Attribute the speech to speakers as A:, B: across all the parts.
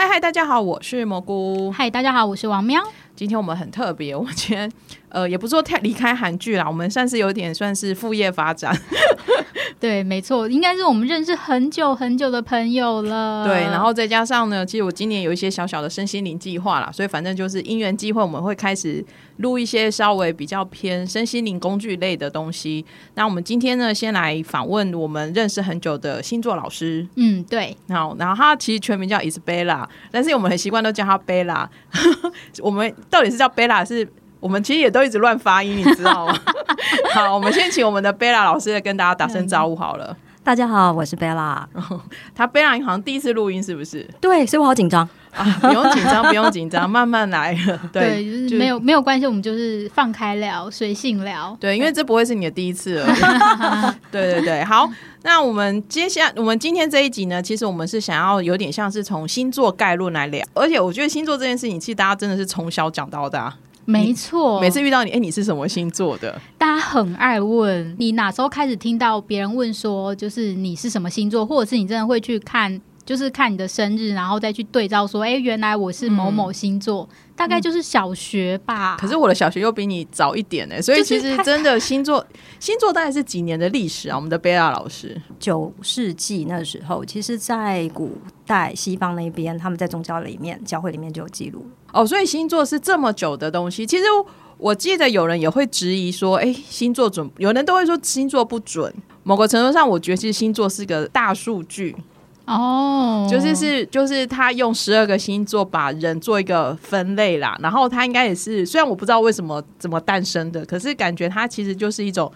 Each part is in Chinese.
A: 嗨嗨，大家好，我是蘑菇。
B: 嗨，大家好，我是王喵。
A: 今天我们很特别，我们今天呃也不说太离开韩剧啦，我们算是有点算是副业发展。
B: 对，没错，应该是我们认识很久很久的朋友了。
A: 对，然后再加上呢，其实我今年有一些小小的身心灵计划啦，所以反正就是因缘机会，我们会开始录一些稍微比较偏身心灵工具类的东西。那我们今天呢，先来访问我们认识很久的星座老师。
B: 嗯，对。
A: 好，然后他其实全名叫 Isabella，但是我们很习惯都叫他 Bella。我们到底是叫 Bella 是？我们其实也都一直乱发音，你知道吗？好，我们先请我们的贝拉老师来跟大家打声招呼好了。
C: 大家好，我是贝拉。
A: 他贝拉好像第一次录音，是不是？
C: 对，所以我好紧张
A: 啊！不用紧张，不用紧张，慢慢来。
B: 对，就是没有没有关系，我们就是放开聊，随性聊。
A: 对，因为这不会是你的第一次了。对对对，好。那我们接下来，我们今天这一集呢，其实我们是想要有点像是从星座概论来聊，而且我觉得星座这件事情，其实大家真的是从小讲到大。
B: 没错，
A: 每次遇到你，哎，你是什么星座的？
B: 大家很爱问你哪时候开始听到别人问说，就是你是什么星座，或者是你真的会去看。就是看你的生日，然后再去对照说，哎，原来我是某某星座，大概就是小学吧。
A: 可是我的小学又比你早一点呢，所以其实真的星座星座大概是几年的历史啊？我们的贝拉老师，
C: 九世纪那时候，其实，在古代西方那边，他们在宗教里面，教会里面就有记录
A: 哦。所以星座是这么久的东西。其实我记得有人也会质疑说，哎，星座准？有人都会说星座不准。某个程度上，我觉得其实星座是个大数据。哦，就是是就是他用十二个星座把人做一个分类啦，然后他应该也是，虽然我不知道为什么怎么诞生的，可是感觉它其实就是一种，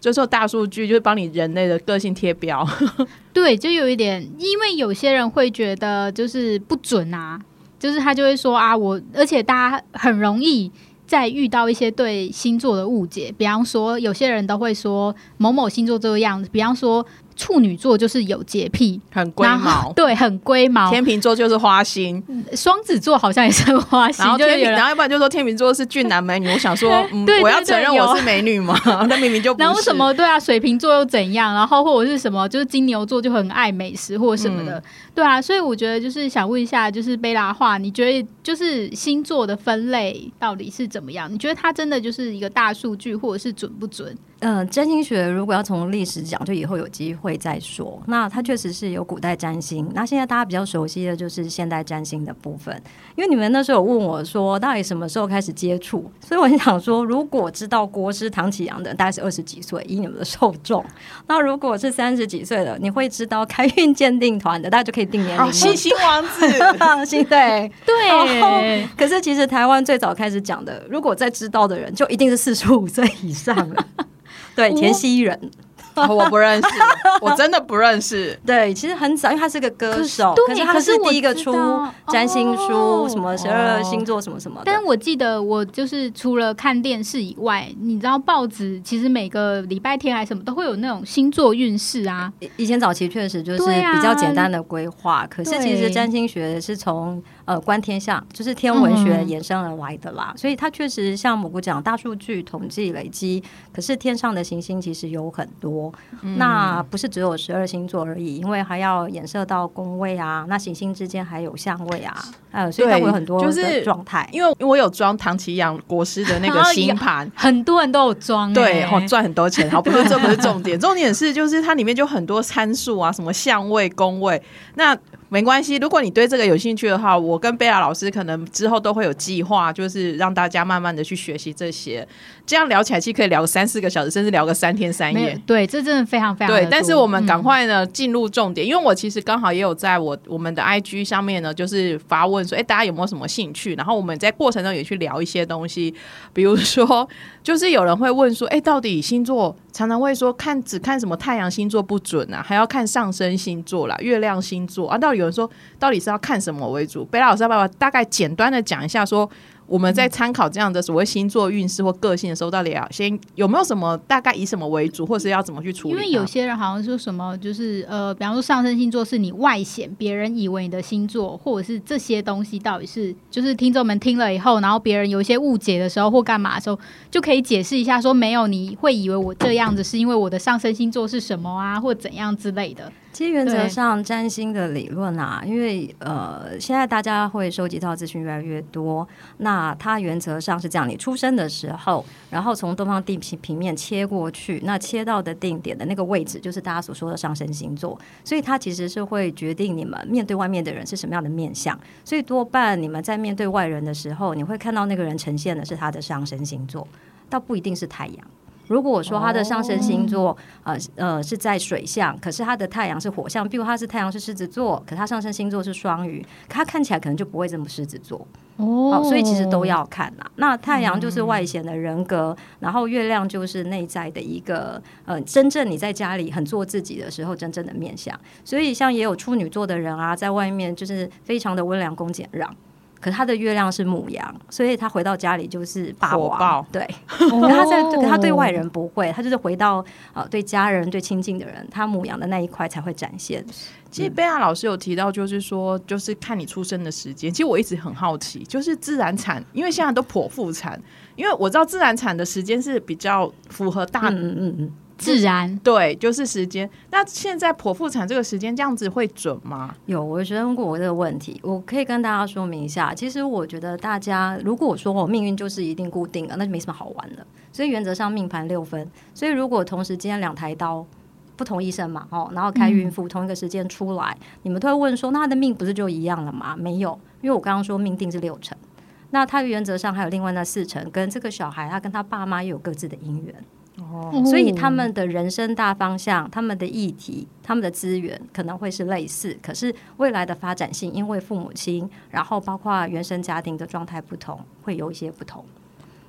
A: 就是大数据，就是帮你人类的个性贴标。
B: 对，就有一点，因为有些人会觉得就是不准啊，就是他就会说啊，我而且大家很容易在遇到一些对星座的误解，比方说有些人都会说某某星座这个样子，比方说。处女座就是有洁癖，
A: 很龟毛，
B: 对，很龟毛。
A: 天秤座就是花心，
B: 双子座好像也是花心。
A: 然后天，然后要不然就说天秤座是俊男美女。我想说，嗯，我要承认我是美女吗？那明明就不是。
B: 然后什么？对啊，水瓶座又怎样？然后或者是什么？就是金牛座就很爱美食或者什么的。对啊，所以我觉得就是想问一下，就是贝拉话，你觉得就是星座的分类到底是怎么样？你觉得它真的就是一个大数据，或者是准不准？
C: 嗯，占星学如果要从历史讲，就以后有机会再说。那它确实是有古代占星，那现在大家比较熟悉的就是现代占星的部分。因为你们那时候有问我说，到底什么时候开始接触？所以我想说，如果知道国师唐启阳的，大概是二十几岁，以你们的受众。那如果是三十几岁的，你会知道开运鉴定团的，大家就可以定年龄。
A: 星星王子，
C: 星对
B: 对。
C: 可是其实台湾最早开始讲的，如果在知道的人，就一定是四十五岁以上了。对，田西人。
A: 我不认识，我真的不认识。
C: 对，其实很早，因为他是个歌手，可是他是第一个出占星书，什么十二星座什么什么。
B: 但我记得，我就是除了看电视以外，你知道报纸其实每个礼拜天还什么都会有那种星座运势啊。
C: 以前早期确实就是比较简单的规划，可是其实占星学是从呃观天象，就是天文学衍生而来的啦。所以它确实像蘑菇讲大数据统计累积，可是天上的行星其实有很多。那不是只有十二星座而已，因为还要衍射到宫位啊，那行星之间还有相位啊，呃，所以它会有很多就是状态。
A: 因为我有装唐奇阳国师的那个 星盘，
B: 很多人都有装，
A: 对，赚很多钱。好，不是这不是重点，重点是就是它里面就很多参数啊，什么相位、宫位，那。没关系，如果你对这个有兴趣的话，我跟贝拉老师可能之后都会有计划，就是让大家慢慢的去学习这些，这样聊起来其实可以聊个三四个小时，甚至聊个三天三夜。
B: 对，这真的非常非常
A: 对。但是我们赶快呢进入重点，因为我其实刚好也有在我我们的 IG 上面呢，就是发问说，哎，大家有没有什么兴趣？然后我们在过程中也去聊一些东西，比如说，就是有人会问说，哎，到底星座常常会说看只看什么太阳星座不准啊，还要看上升星座啦、月亮星座啊，到底。有人说，到底是要看什么为主？贝拉老师要不要大概简单的讲一下，说我们在参考这样的所谓星座运势或个性的时候，到底要先有没有什么大概以什么为主，或是要怎么去处理？
B: 因为有些人好像说什么，就是呃，比方说上升星座是你外显，别人以为你的星座，或者是这些东西到底是，就是听众们听了以后，然后别人有一些误解的时候或干嘛的时候，就可以解释一下，说没有，你会以为我这样子是因为我的上升星座是什么啊，或怎样之类的。
C: 其实原则上占星的理论啊，因为呃，现在大家会收集到资讯越来越多，那它原则上是这样：你出生的时候，然后从东方地平平面切过去，那切到的定点的那个位置，就是大家所说的上升星座。所以它其实是会决定你们面对外面的人是什么样的面相。所以多半你们在面对外人的时候，你会看到那个人呈现的是他的上升星座，倒不一定是太阳。如果说他的上升星座呃呃是在水象，可是他的太阳是火象，比如他是太阳是狮子座，可他上升星座是双鱼，他看起来可能就不会这么狮子座哦。所以其实都要看啦。那太阳就是外显的人格，然后月亮就是内在的一个呃，真正你在家里很做自己的时候真正的面相。所以像也有处女座的人啊，在外面就是非常的温良恭俭让。可他的月亮是母羊，所以他回到家里就是霸王。对，可他在可他对外人不会，他就是回到呃对家人对亲近的人，他母羊的那一块才会展现。
A: 其实贝亚老师有提到，就是说，就是看你出生的时间。其实我一直很好奇，就是自然产，因为现在都剖腹产，因为我知道自然产的时间是比较符合大嗯嗯嗯。
B: 自然
A: 对，就是时间。那现在剖腹产这个时间这样子会准吗？
C: 有，我询问过我这个问题，我可以跟大家说明一下。其实我觉得大家如果说我命运就是一定固定的，那就没什么好玩的。所以原则上命盘六分。所以如果同时间两台刀，不同医生嘛，哦，然后开孕妇同一个时间出来，你们都会问说，那他的命不是就一样了吗？没有，因为我刚刚说命定是六成，那他原则上还有另外那四成，跟这个小孩他跟他爸妈也有各自的姻缘。哦，所以他们的人生大方向、他们的议题、他们的资源可能会是类似，可是未来的发展性，因为父母亲，然后包括原生家庭的状态不同，会有一些不同。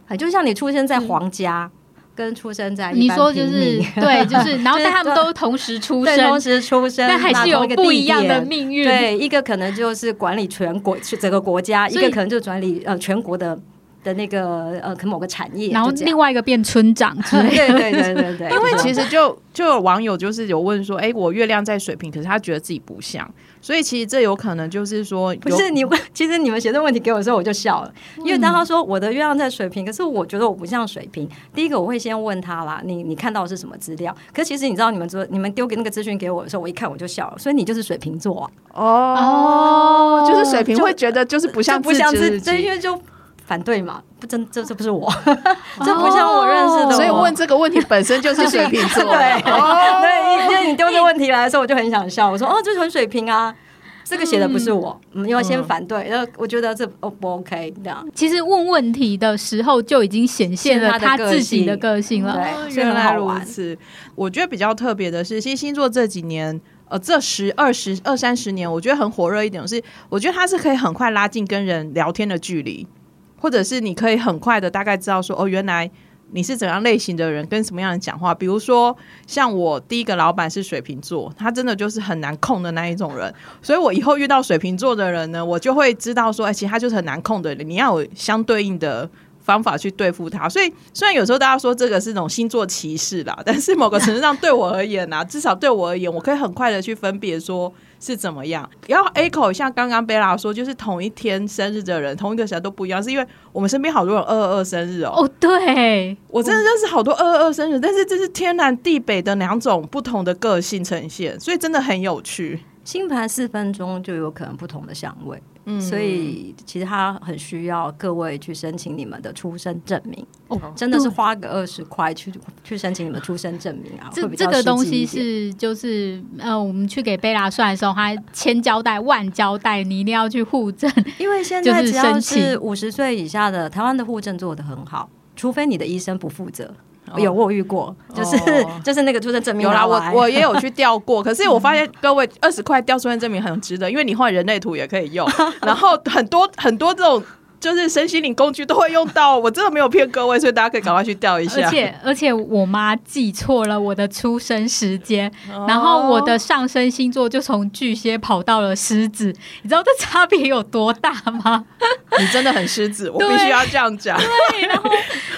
C: 啊，就像你出生在皇家，跟出生在
B: 你说就是对，就是，然后但他们都同时出生，
C: 同时出生，
B: 但还是有不一样的命运。
C: 对，一个可能就是管理全国整个国家，一个可能就管理呃全国的。的那个呃，可某个产业，
B: 然后另外一个变村长，
C: 对对对对 对。
A: 因为其实就就有网友就是有问说，哎，我月亮在水瓶，可是他觉得自己不像，所以其实这有可能就是说，
C: 不是你问，其实你们写这问题给我的时候，我就笑了，因为当他说我的月亮在水瓶，可是我觉得我不像水瓶。第一个我会先问他啦，你你看到的是什么资料？可其实你知道，你们说你们丢给那个资讯给我的时候，我一看我就笑了，所以你就是水瓶座
A: 哦，就是水瓶会觉得就是不像
C: 不像自己，因为就。反对嘛？不真这这不是我，这不像我认识的。
A: 所以问这个问题本身就是水瓶座。
C: 对，对，因为你丢这问题来的时候，我就很想笑。我说哦，就是很水平啊。这个写的不是我，因为先反对。然后我觉得这哦不 OK 这样。
B: 其实问问题的时候就已经显现了他自己的个性了。
C: 对，原来如此。
A: 我觉得比较特别的是，其实星座这几年，呃，这十二十二三十年，我觉得很火热一点是，我觉得它是可以很快拉近跟人聊天的距离。或者是你可以很快的大概知道说哦，原来你是怎样类型的人，跟什么样的讲话。比如说，像我第一个老板是水瓶座，他真的就是很难控的那一种人，所以我以后遇到水瓶座的人呢，我就会知道说，哎，其实他就是很难控的人，你要有相对应的方法去对付他。所以虽然有时候大家说这个是种星座歧视啦，但是某个程度上对我而言啊，至少对我而言，我可以很快的去分别说。是怎么样？然后 A 口像刚刚贝拉说，就是同一天生日的人，同一个时候都不一样，是因为我们身边好多人二二二生日哦。
B: 哦，对，
A: 我真的认识好多二二二生日，但是这是天南地北的两种不同的个性呈现，所以真的很有趣。
C: 星盘四分钟就有可能不同的相位。所以其实他很需要各位去申请你们的出生证明哦，真的是花个二十块去去申请你们出生证明啊。
B: 这这个东西是就是呃，我们去给贝拉算的时候，他千交代万交代，你一定要去户证，
C: 因为现在 只要是五十岁以下的，台湾的户证做的很好，除非你的医生不负责。有我遇过，就是就是那个出生证明。
A: 有啦，我我也有去 调过，可是我发现各位二十块调出生证明很值得，因为你换人类图也可以用，然后很多很多这种。就是身心灵工具都会用到，我真的没有骗各位，所以大家可以赶快去调一下。
B: 而且而且，我妈记错了我的出生时间，然后我的上升星座就从巨蟹跑到了狮子，你知道这差别有多大吗？
A: 你真的很狮子，我必须要这样讲。
B: 对，然后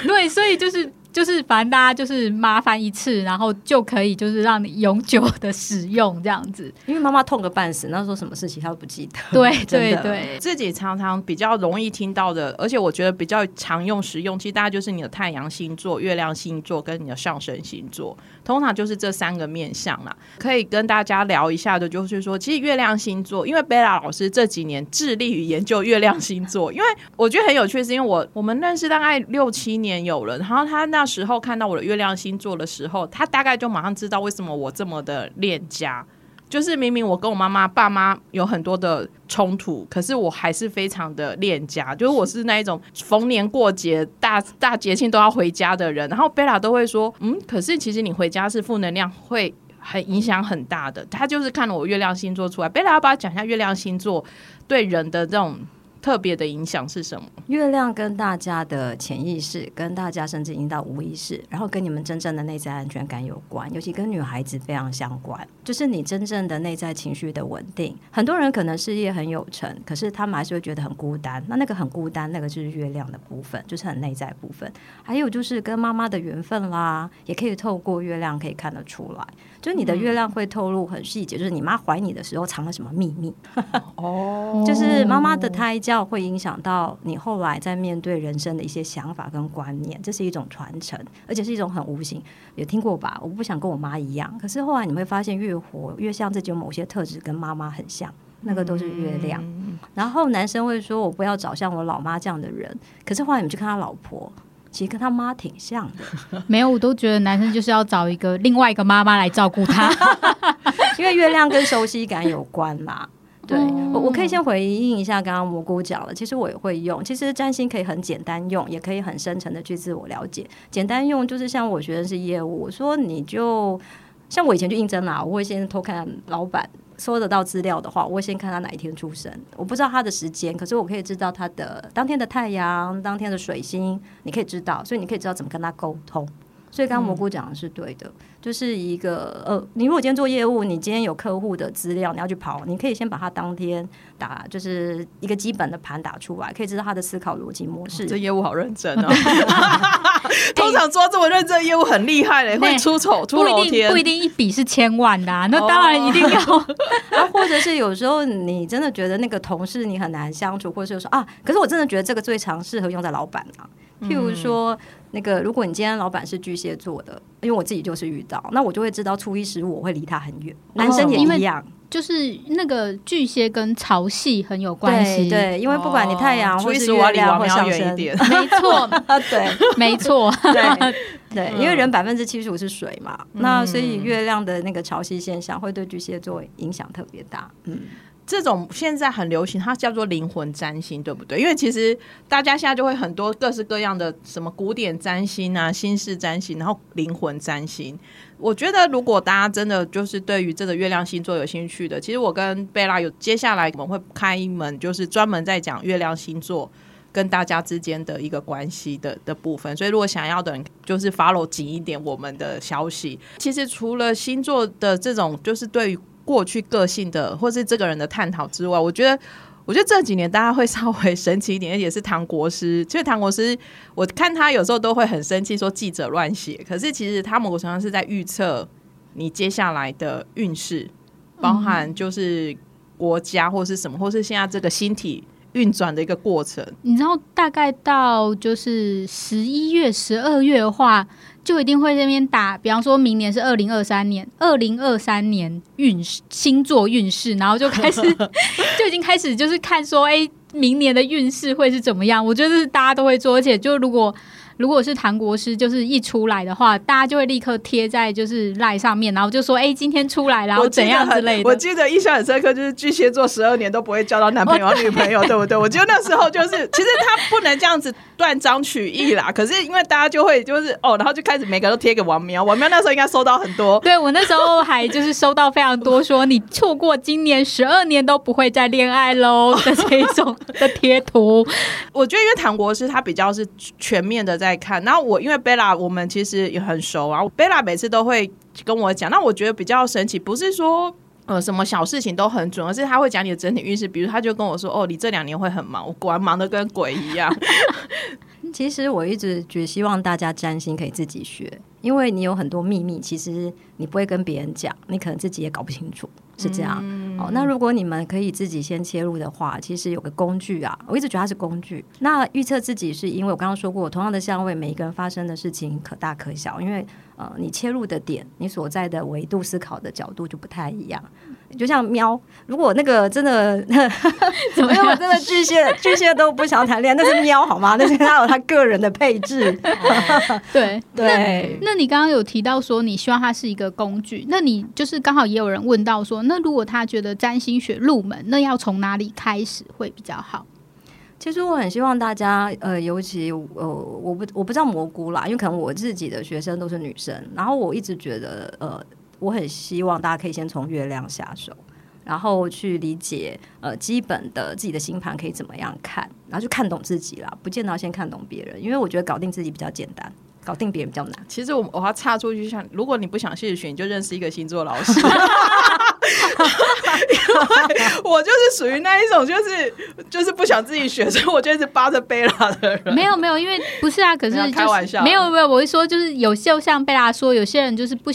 B: 对，所以就是就是反正大家就是麻烦一次，然后就可以就是让你永久的使用这样子。
C: 因为妈妈痛个半死，那时候什么事情她都不记得。
B: 对 对对，
A: 自己常常比较容易听到的，而且我觉得比较常用实用，其实大家就是你的太阳星座、月亮星座跟你的上升星座，通常就是这三个面相啦。可以跟大家聊一下的，就是说，其实月亮星座，因为贝拉老师这几年致力于研究月亮星座，因为我觉得很有趣，是因为我我们认识大概六七年有了，然后他那时候看到我的月亮星座的时候，他大概就马上知道为什么我这么的恋家。就是明明我跟我妈妈、爸妈有很多的冲突，可是我还是非常的恋家。就是我是那一种逢年过节、大大节庆都要回家的人。然后贝拉都会说：“嗯，可是其实你回家是负能量，会很影响很大的。”他就是看了我月亮星座出来。贝拉要不要讲一下月亮星座对人的这种？特别的影响是什么？
C: 月亮跟大家的潜意识，跟大家甚至引导无意识，然后跟你们真正的内在安全感有关，尤其跟女孩子非常相关。就是你真正的内在情绪的稳定。很多人可能事业很有成，可是他们还是会觉得很孤单。那那个很孤单，那个就是月亮的部分，就是很内在部分。还有就是跟妈妈的缘分啦，也可以透过月亮可以看得出来。就你的月亮会透露很细节，就是你妈怀你的时候藏了什么秘密。哦，就是妈妈的胎教 会影响到你后来在面对人生的一些想法跟观念，这是一种传承，而且是一种很无形。有听过吧？我不想跟我妈一样，可是后来你会发现，越活越像自己有某些特质跟妈妈很像，那个都是月亮。然后男生会说：“我不要找像我老妈这样的人。”可是后来你们去看他老婆。其实跟他妈挺像的，
B: 没有，我都觉得男生就是要找一个另外一个妈妈来照顾他，
C: 因为月亮跟熟悉感有关啦。对，我我可以先回应一下刚刚蘑菇讲了，其实我也会用。其实占星可以很简单用，也可以很深层的去自我了解。简单用就是像我学的是业务，我说你就像我以前去应征啦，我会先偷看老板。搜得到资料的话，我会先看他哪一天出生。我不知道他的时间，可是我可以知道他的当天的太阳、当天的水星，你可以知道，所以你可以知道怎么跟他沟通。所以刚刚蘑菇讲的是对的。就是一个呃，你如果今天做业务，你今天有客户的资料，你要去跑，你可以先把他当天打，就是一个基本的盘打出来，可以知道他的思考逻辑模式。
A: 这业务好认真哦，通常做这么认真业务很厉害嘞，会出丑出
B: 不一定不一定一笔是千万的，那当然一定要。
C: 啊，或者是有时候你真的觉得那个同事你很难相处，或者是说啊，可是我真的觉得这个最常适合用在老板啊，譬如说。那个，如果你今天老板是巨蟹座的，因为我自己就是遇到，那我就会知道初一十五我会离他很远。男生也一样，
B: 就是那个巨蟹跟潮汐很有关系。
C: 对，因为不管你太阳或是月亮或上升，
B: 没错，
C: 对，
B: 没错，
C: 对对，因为人百分之七十五是水嘛，那所以月亮的那个潮汐现象会对巨蟹座影响特别大。嗯。
A: 这种现在很流行，它叫做灵魂占星，对不对？因为其实大家现在就会很多各式各样的什么古典占星啊、新式占星，然后灵魂占星。我觉得如果大家真的就是对于这个月亮星座有兴趣的，其实我跟贝拉有接下来我们会开一门，就是专门在讲月亮星座跟大家之间的一个关系的的部分。所以如果想要的人，就是 follow 紧一点我们的消息。其实除了星座的这种，就是对于过去个性的，或是这个人的探讨之外，我觉得，我觉得这几年大家会稍微神奇一点，也是唐国师。其实唐国师，我看他有时候都会很生气，说记者乱写。可是其实他某种程度上是在预测你接下来的运势，包含就是国家或是什么，或是现在这个星体运转的一个过程。
B: 你知道，大概到就是十一月、十二月的话。就一定会这边打，比方说明年是二零二三年，二零二三年运势星座运势，然后就开始 就已经开始就是看说，哎，明年的运势会是怎么样？我觉得是大家都会做，而且就如果。如果是唐国师，就是一出来的话，大家就会立刻贴在就是赖上面，然后就说：“哎，今天出来，然后怎样之类的。”
A: 我记得印象很深刻，就是巨蟹座十二年都不会交到男朋友女朋友，对不对？我觉得那时候就是，其实他不能这样子断章取义啦。可是因为大家就会就是哦，然后就开始每个都贴给王喵，王喵那时候应该收到很多。
B: 对我那时候还就是收到非常多，说你错过今年十二年都不会再恋爱喽的这种的贴图。
A: 我觉得因为唐国师他比较是全面的在。在看，那我因为贝拉，我们其实也很熟啊。贝拉每次都会跟我讲，那我觉得比较神奇，不是说呃什么小事情都很准，而是他会讲你的整体运势。比如他就跟我说：“哦，你这两年会很忙。”我果然忙得跟鬼一样。
C: 其实我一直觉希望大家占星可以自己学，因为你有很多秘密，其实你不会跟别人讲，你可能自己也搞不清楚，是这样。哦，那如果你们可以自己先切入的话，其实有个工具啊，我一直觉得它是工具。那预测自己是因为我刚刚说过，同样的相位，每一个人发生的事情可大可小，因为呃，你切入的点，你所在的维度思考的角度就不太一样。就像喵，如果那个真的 怎么样，真的巨蟹巨蟹都不想谈恋爱，那是喵好吗？那是他有他个人的配置。
B: 对
C: 对，
B: 那你刚刚有提到说你希望它是一个工具，那你就是刚好也有人问到说，那如果他觉得占星学入门，那要从哪里开始会比较好？
C: 其实我很希望大家，呃，尤其呃，我不我不知道蘑菇啦，因为可能我自己的学生都是女生，然后我一直觉得，呃。我很希望大家可以先从月亮下手，然后去理解呃基本的自己的星盘可以怎么样看，然后就看懂自己啦，不见得要先看懂别人，因为我觉得搞定自己比较简单，搞定别人比较难。
A: 其实我我要插出去，像如果你不想谢选，你就认识一个星座老师。我就是属于那一种，就是就是不想自己学，所以我就一直扒着贝拉的人。
B: 没有没有，因为不是啊，可是
A: 开玩笑，
B: 没有没有，我会说就是有就像贝拉说，有些人就是不。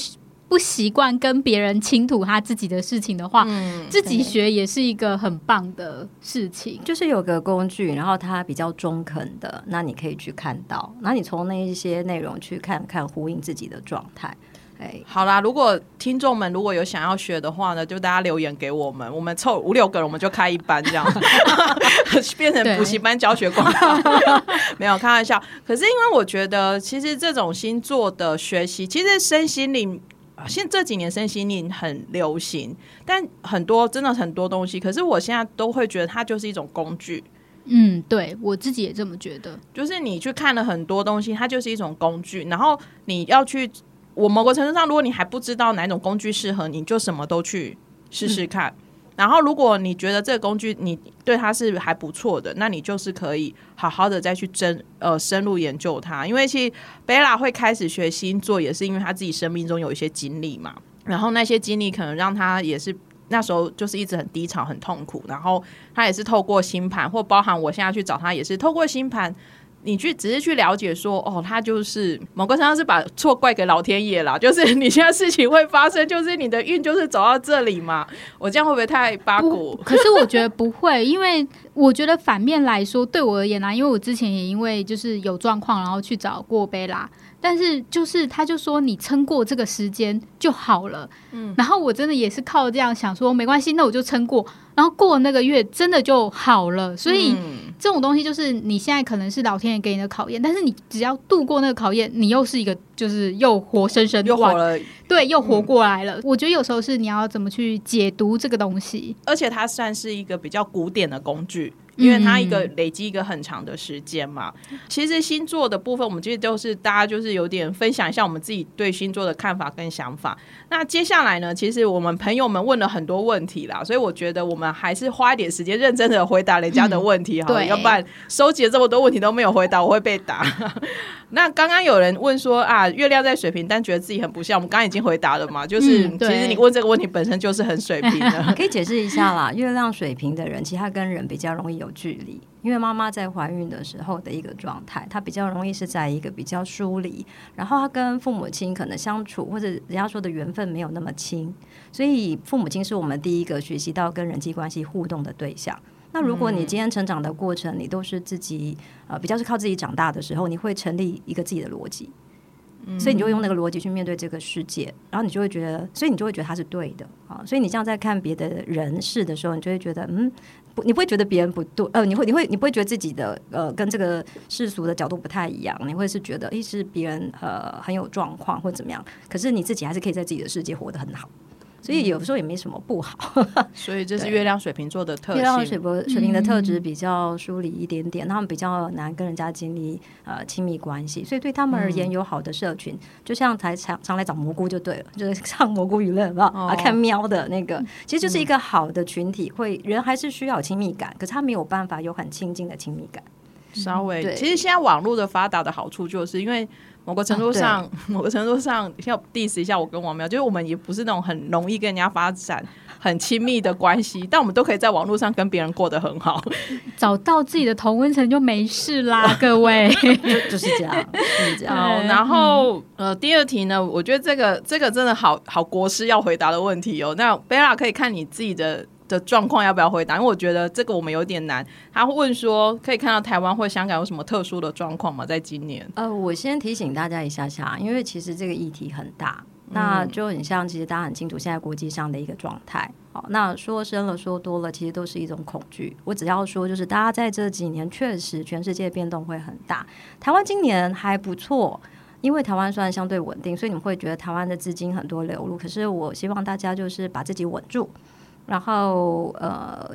B: 不习惯跟别人倾吐他自己的事情的话，自己学也是一个很棒的事情。
C: 就是有个工具，然后它比较中肯的，那你可以去看到，那你从那一些内容去看看呼应自己的状态。哎，
A: 好啦，如果听众们如果有想要学的话呢，就大家留言给我们，我们凑五六个人，我们就开一班这样，变成补习班教学广告。没有开玩笑，可是因为我觉得，其实这种星座的学习，其实身心灵。现这几年身心灵很流行，但很多真的很多东西，可是我现在都会觉得它就是一种工具。
B: 嗯，对我自己也这么觉得。
A: 就是你去看了很多东西，它就是一种工具。然后你要去，我某个程度上，如果你还不知道哪种工具适合你，就什么都去试试看。然后，如果你觉得这个工具你对它是还不错的，那你就是可以好好的再去真呃深入研究它。因为其实贝拉会开始学星座，也是因为他自己生命中有一些经历嘛。然后那些经历可能让他也是那时候就是一直很低潮、很痛苦。然后他也是透过星盘，或包含我现在去找他，也是透过星盘。你去只是去了解说，哦，他就是某个程度是把错怪给老天爷啦，就是你现在事情会发生，就是你的运就是走到这里嘛。我这样会不会太八股？
B: 可是我觉得不会，因为我觉得反面来说，对我而言呢，因为我之前也因为就是有状况，然后去找过贝拉。但是就是他就说你撑过这个时间就好了，嗯，然后我真的也是靠这样想说没关系，那我就撑过，然后过那个月真的就好了。所以这种东西就是你现在可能是老天爷给你的考验，但是你只要度过那个考验，你又是一个就是又活生生
A: 又活了，
B: 对，又活过来了。我觉得有时候是你要怎么去解读这个东西，
A: 而且它算是一个比较古典的工具。因为它一个累积一个很长的时间嘛，其实星座的部分，我们其实都是大家就是有点分享一下我们自己对星座的看法跟想法。那接下来呢，其实我们朋友们问了很多问题啦，所以我觉得我们还是花一点时间认真的回答人家的问题哈，要不然收集了这么多问题都没有回答，我会被打。那刚刚有人问说啊，月亮在水瓶，但觉得自己很不像。我们刚刚已经回答了嘛，就是其实你问这个问题本身就是很水平的。
C: 可以解释一下啦，月亮水平的人，其实他跟人比较容易有距离，因为妈妈在怀孕的时候的一个状态，她比较容易是在一个比较疏离，然后她跟父母亲可能相处或者人家说的缘分没有那么亲，所以父母亲是我们第一个学习到跟人际关系互动的对象。那如果你今天成长的过程，你都是自己呃比较是靠自己长大的时候，你会成立一个自己的逻辑，所以你就用那个逻辑去面对这个世界，然后你就会觉得，所以你就会觉得他是对的啊。所以你这样在看别的人事的时候，你就会觉得，嗯，不，你不会觉得别人不对，呃，你会，你会，你不会觉得自己的呃跟这个世俗的角度不太一样，你会是觉得，诶，是别人呃很有状况或怎么样，可是你自己还是可以在自己的世界活得很好。所以有时候也没什么不好，
A: 所以这是月亮水瓶座的特。
C: 月亮水瓶水瓶的特质比较疏离一点点，他们比较难跟人家建立呃亲密关系，所以对他们而言，有好的社群，就像才常常来找蘑菇就对了，就是上蘑菇娱乐，有啊，看喵的那个，其实就是一个好的群体。会人还是需要亲密感，可是他没有办法有很亲近的亲密感。
A: 稍微，
C: 对。
A: 其实现在网络的发达的好处，就是因为某个程度上，某个程度上要 diss 一下我跟王苗，就是我们也不是那种很容易跟人家发展很亲密的关系，但我们都可以在网络上跟别人过得很好。
B: 找到自己的同温层就没事啦，各位。
C: 就就是这样，就是这样。
A: 好，然后呃，第二题呢，我觉得这个这个真的好好国师要回答的问题哦。那贝拉可以看你自己的。的状况要不要回答？因为我觉得这个我们有点难。他问说，可以看到台湾或香港有什么特殊的状况吗？在今年？
C: 呃，我先提醒大家一下下，因为其实这个议题很大，那就很像，其实大家很清楚现在国际上的一个状态。好，那说深了说多了，其实都是一种恐惧。我只要说，就是大家在这几年确实全世界变动会很大。台湾今年还不错，因为台湾虽然相对稳定，所以你们会觉得台湾的资金很多流入。可是我希望大家就是把自己稳住。然后，呃，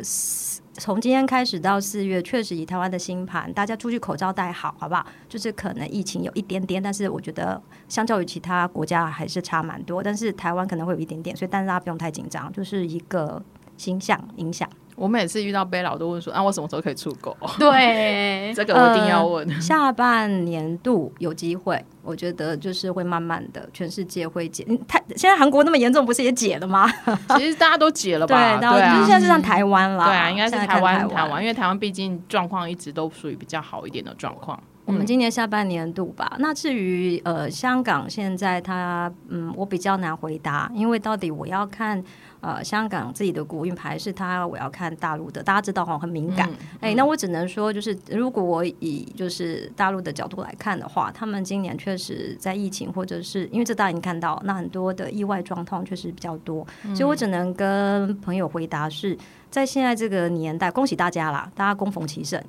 C: 从今天开始到四月，确实以台湾的新盘，大家出去口罩戴好，好不好？就是可能疫情有一点点，但是我觉得相较于其他国家还是差蛮多。但是台湾可能会有一点点，所以但是大家不用太紧张，就是一个形象影响。
A: 我每次遇到贝老都问说：“啊，我什么时候可以出国？”
B: 对，
A: 这个我一定要问。
C: 下半年度有机会，我觉得就是会慢慢的，全世界会解。太现在韩国那么严重，不是也解了吗？
A: 其实大家都解了吧？
C: 对，
A: 对
C: 就是现在是像台湾啦。
A: 对啊，应该是台湾
C: 台
A: 湾，因为台湾毕竟状况一直都属于比较好一点的状况。
C: 我们今年下半年度吧。那至于呃香港现在它嗯，我比较难回答，因为到底我要看。呃，香港自己的国运牌是它，我要看大陆的，大家知道哈，很敏感。哎，那我只能说，就是如果我以就是大陆的角度来看的话，他们今年确实在疫情或者是因为这大家已经看到，那很多的意外状况确实比较多，所以我只能跟朋友回答是。在现在这个年代，恭喜大家啦！大家恭逢其盛，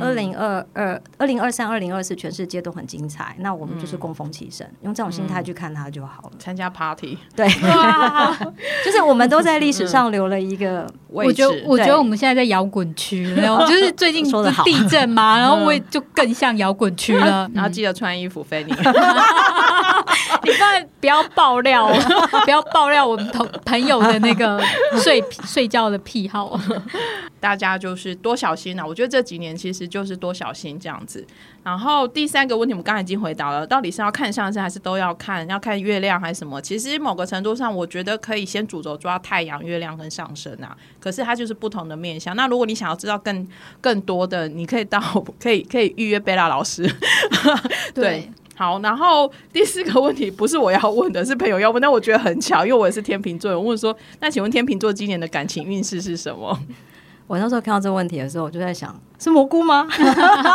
C: 二零二二、二零二三、二零二四，全世界都很精彩。那我们就是恭逢其盛，用这种心态去看它就好了。
A: 参加 party，
C: 对，就是我们都在历史上留了一个
A: 位
B: 置。我觉得，我觉得我们现在在摇滚区，然后 就是最近说的地震嘛，然后我也就更像摇滚区了。
A: 然后记得穿衣服，菲尼。
B: 你不要不要爆料，不要爆料我们同朋友的那个睡 睡觉的癖好。
A: 大家就是多小心啊！我觉得这几年其实就是多小心这样子。然后第三个问题，我们刚才已经回答了，到底是要看上升还是都要看？要看月亮还是什么？其实某个程度上，我觉得可以先主轴抓太阳、月亮跟上升啊。可是它就是不同的面相。那如果你想要知道更更多的，你可以到可以可以预约贝拉老师。对。好，然后第四个问题不是我要问的，是朋友要问。但我觉得很巧，因为我也是天秤座，我问说：“那请问天秤座今年的感情运势是什么？”
C: 我那时候看到这个问题的时候，我就在想。是蘑菇吗？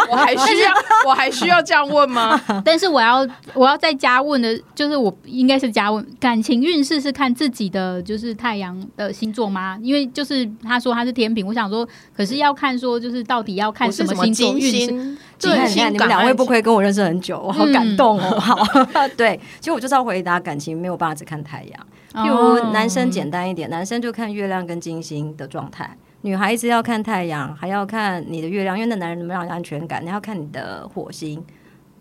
A: 我还需要，我还需要这样问吗？
B: 但是我要，我要再加问的，就是我应该是加问感情运势是看自己的，就是太阳的星座吗？因为就是他说他是天平，我想说，可是要看说，就是到底要看什么星座运势？
C: 对，你看你们两位不亏跟我认识很久，我好感动哦。好，对，其实我就是要回答感情没有办法只看太阳，譬如男生简单一点，男生就看月亮跟金星的状态。女孩子要看太阳，还要看你的月亮，因为那男人能不能让你安全感？你要看你的火星，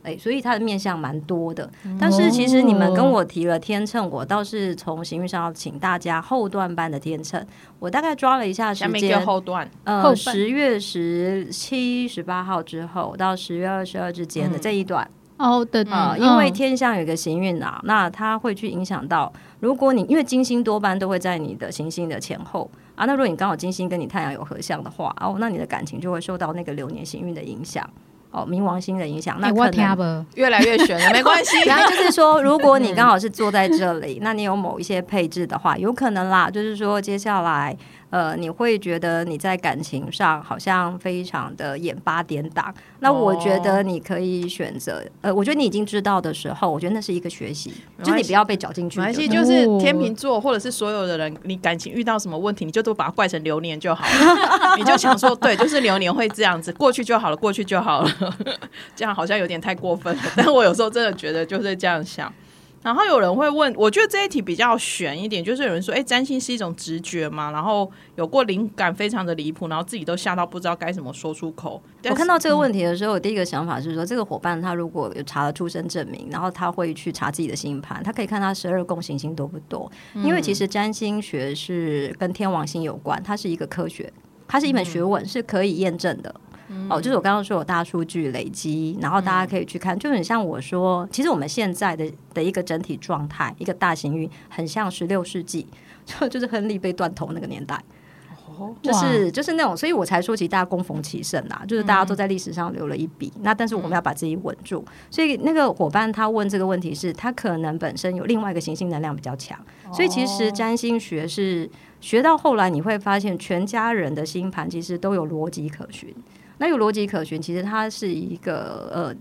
C: 哎，所以它的面相蛮多的。但是其实你们跟我提了天秤，我倒是从行运上要请大家后段班的天秤，我大概抓了一下时间，
A: 后段，
C: 呃，十月十七、十八号之后到十月二十二之间的这一段。
B: 哦，对
C: 啊，因为天象有一个行运啊，那它会去影响到，如果你因为金星多半都会在你的行星的前后。啊，那如果你刚好金星跟你太阳有合相的话，哦，那你的感情就会受到那个流年行运的影响，哦，冥王星的影响，那可能
A: 越来越悬了，没关系。
C: 然后就是说，如果你刚好是坐在这里，那你有某一些配置的话，有可能啦，就是说接下来。呃，你会觉得你在感情上好像非常的眼巴点挡。那我觉得你可以选择，呃，我觉得你已经知道的时候，我觉得那是一个学习，就你不要被搅进去。
A: 没关系，就是天秤座或者是所有的人，你感情遇到什么问题，你就都把它怪成流年就好了。你就想说，对，就是流年会这样子，过去就好了，过去就好了。这样好像有点太过分了，但我有时候真的觉得就是这样想。然后有人会问，我觉得这一题比较悬一点，就是有人说，哎，占星是一种直觉嘛？然后有过灵感非常的离谱，然后自己都吓到不知道该怎么说出口。
C: 我看到这个问题的时候，我第一个想法是说，这个伙伴他如果有查了出生证明，然后他会去查自己的星盘，他可以看他十二宫行星多不多？因为其实占星学是跟天王星有关，它是一个科学，它是一门学问，是可以验证的。哦，就是我刚刚说有大数据累积，然后大家可以去看，就很像我说，其实我们现在的的一个整体状态，一个大型运，很像十六世纪，就就是亨利被断头那个年代。就是就是那种，所以我才说，其实大家攻逢其胜啊，就是大家都在历史上留了一笔。那但是我们要把自己稳住，所以那个伙伴他问这个问题是，他可能本身有另外一个行星能量比较强，所以其实占星学是学到后来你会发现，全家人的星盘其实都有逻辑可循。那有逻辑可循，其实它是一个呃，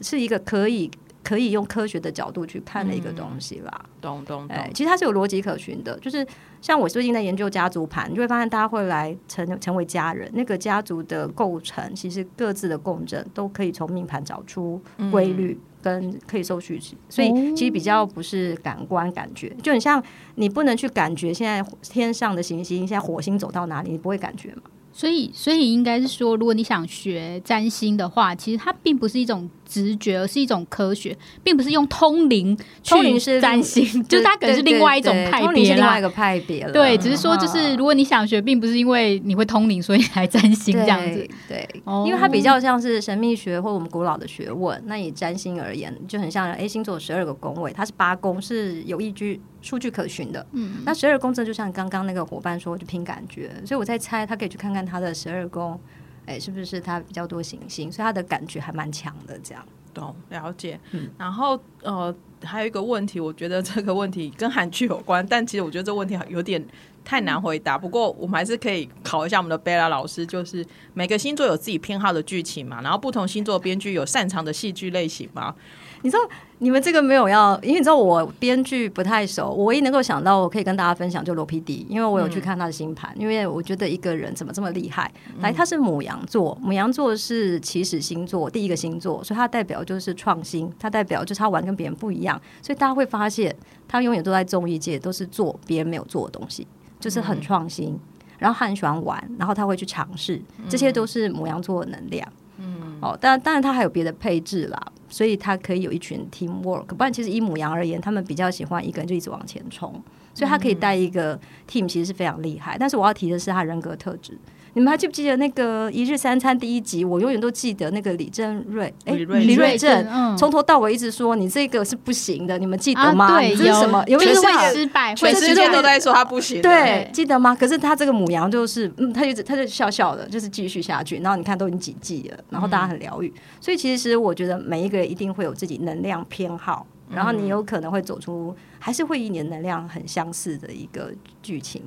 C: 是一个可以。可以用科学的角度去看的一个东西啦，
A: 懂懂懂。
C: 其实它是有逻辑可循的，就是像我最近在研究家族盘，你就会发现大家会来成成为家人，那个家族的构成，其实各自的共振都可以从命盘找出规律，跟可以搜取，所以其实比较不是感官感觉，就很像你不能去感觉现在天上的行星，现在火星走到哪里，你不会感觉嘛？
B: 所以，所以应该是说，如果你想学占星的话，其实它并不是一种。直觉，而是一种科学，并不是用通灵去占星，就是它可能是另外一种派别
C: 另外一个派别了。
B: 对，只是说，就是如果你想学，并不是因为你会通灵，所以来占星这样子。
C: 对，因为它比较像是神秘学或我们古老的学问。那以占星而言，就很像 A 星座十二个宫位，它是八宫，是有依据数据可循的。嗯，那十二宫这就像刚刚那个伙伴说，就凭感觉。所以我在猜，他可以去看看他的十二宫。哎，是不是它比较多行星，所以它的感觉还蛮强的？这样，
A: 懂了解。然后呃，还有一个问题，我觉得这个问题跟韩剧有关，但其实我觉得这个问题有点太难回答。不过我们还是可以考一下我们的贝拉老师，就是每个星座有自己偏好的剧情嘛？然后不同星座编剧有擅长的戏剧类型吗？
C: 你知道你们这个没有要，因为你知道我编剧不太熟，我唯一能够想到我可以跟大家分享就罗 PD，因为我有去看他的星盘，因为我觉得一个人怎么这么厉害？来，他是母羊座，母羊座是起始星座，第一个星座，所以它代表就是创新，它代表就是他玩跟别人不一样，所以大家会发现他永远都在综艺界都是做别人没有做的东西，就是很创新，然后他很喜欢玩，然后他会去尝试，这些都是母羊座的能量。嗯，哦，但当然他还有别的配置啦。所以他可以有一群 team work，不然其实以母羊而言，他们比较喜欢一个人就一直往前冲，所以他可以带一个 team，其实是非常厉害。但是我要提的是他人格特质。你们还记不记得那个一日三餐第一集？我永远都记得那个李正瑞，
A: 哎，
C: 李瑞正，从头到尾一直说你这个是不行的，你们记得吗？
B: 这
C: 是什么？
B: 有
C: 一
B: 是会失败，
A: 全世界都在说他不行。
C: 对，记得吗？可是他这个母羊就是，嗯，他就他就笑笑的，就是继续下去。然后你看都已经几季了，然后大家很疗愈。所以其实我觉得每一个人一定会有自己能量偏好，然后你有可能会走出，还是会一年能量很相似的一个剧情。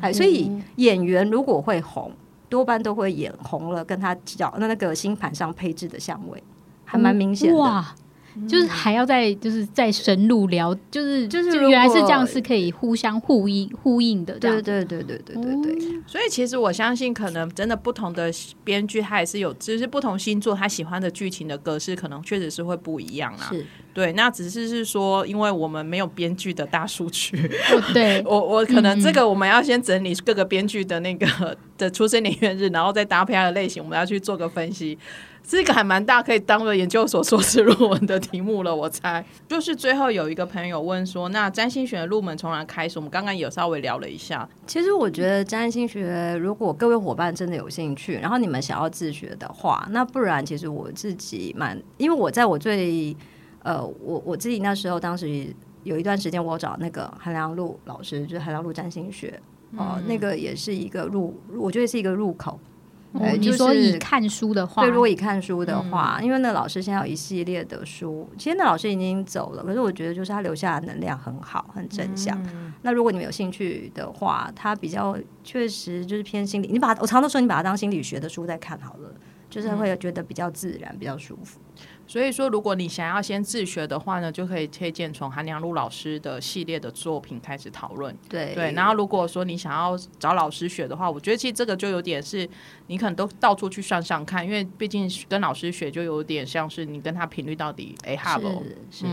C: 哎，所以演员如果会红。多半都会演红了，跟他角那那个星盘上配置的相位，还蛮明显的。
B: 就是还要再就是再深入聊，就是就是原来是这样，是可以互相呼应呼应的。
C: 对对对对对对对。
A: 所以其实我相信，可能真的不同的编剧，他也是有，就是不同星座他喜欢的剧情的格式，可能确实是会不一样啊。
C: 是。
A: 对，那只是是说，因为我们没有编剧的大数据。
B: 对。
A: 我我可能这个我们要先整理各个编剧的那个 的出生年月日，然后再搭配他的类型，我们要去做个分析。是一个还蛮大，可以当做研究所硕士论文的题目了。我猜，就是最后有一个朋友问说：“那占星学入门从哪开始？”我们刚刚有稍微聊了一下。
C: 其实我觉得占星学，如果各位伙伴真的有兴趣，然后你们想要自学的话，那不然其实我自己蛮，因为我在我最呃，我我自己那时候当时有一段时间，我找那个韩良路老师，就是韩良路占星学哦，那个也是一个入，我觉得是一个入口。
B: 你说以看书的话，
C: 对，如果以看书的话，因为那老师现在有一系列的书，其实那老师已经走了，可是我觉得就是他留下的能量很好，很正向。那如果你们有兴趣的话，他比较确实就是偏心理，你把我常常说你把它当心理学的书在看好了，就是会觉得比较自然，比较舒服。
A: 所以说，如果你想要先自学的话呢，就可以推荐从韩良露老师的系列的作品开始讨论。
C: 对
A: 对，然后如果说你想要找老师学的话，我觉得其实这个就有点是，你可能都到处去上上看，因为毕竟跟老师学就有点像是你跟他频率到底哎哈喽。
C: 是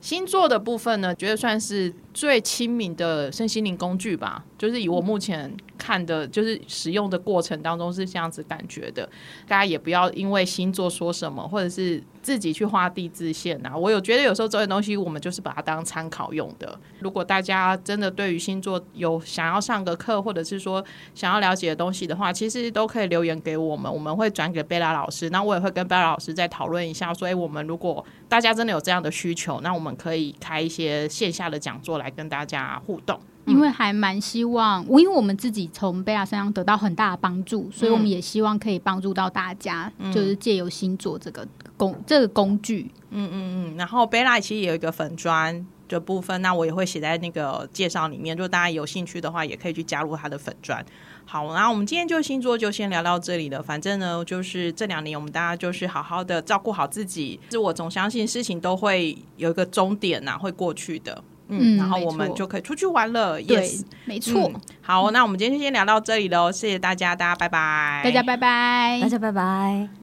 A: 星座的部分呢，觉得算是最亲民的身心灵工具吧。就是以我目前看的，就是使用的过程当中是这样子感觉的。大家也不要因为星座说什么，或者是自己去画地自限啊。我有觉得有时候这些东西，我们就是把它当参考用的。如果大家真的对于星座有想要上个课，或者是说想要了解的东西的话，其实都可以留言给我们，我们会转给贝拉老师。那我也会跟贝拉老师再讨论一下，说，哎，我们如果大家真的有这样的需求，那我们可以开一些线下的讲座来跟大家互动。
B: 因为还蛮希望，我因为我们自己从贝拉身上得到很大的帮助，所以我们也希望可以帮助到大家，就是借由星座这个工这个工具。
A: 嗯嗯嗯。然后贝拉其实也有一个粉砖的部分，那我也会写在那个介绍里面，就大家有兴趣的话，也可以去加入他的粉砖。好，那我们今天就星座就先聊到这里了。反正呢，就是这两年我们大家就是好好的照顾好自己。是我总相信事情都会有一个终点呐，会过去的。嗯，然后我们就可以出去玩了。Yes，
B: 没错。
A: 好，那我们今天就先聊到这里喽。谢谢大家，大家拜拜。
B: 大家拜拜，
C: 大家拜拜。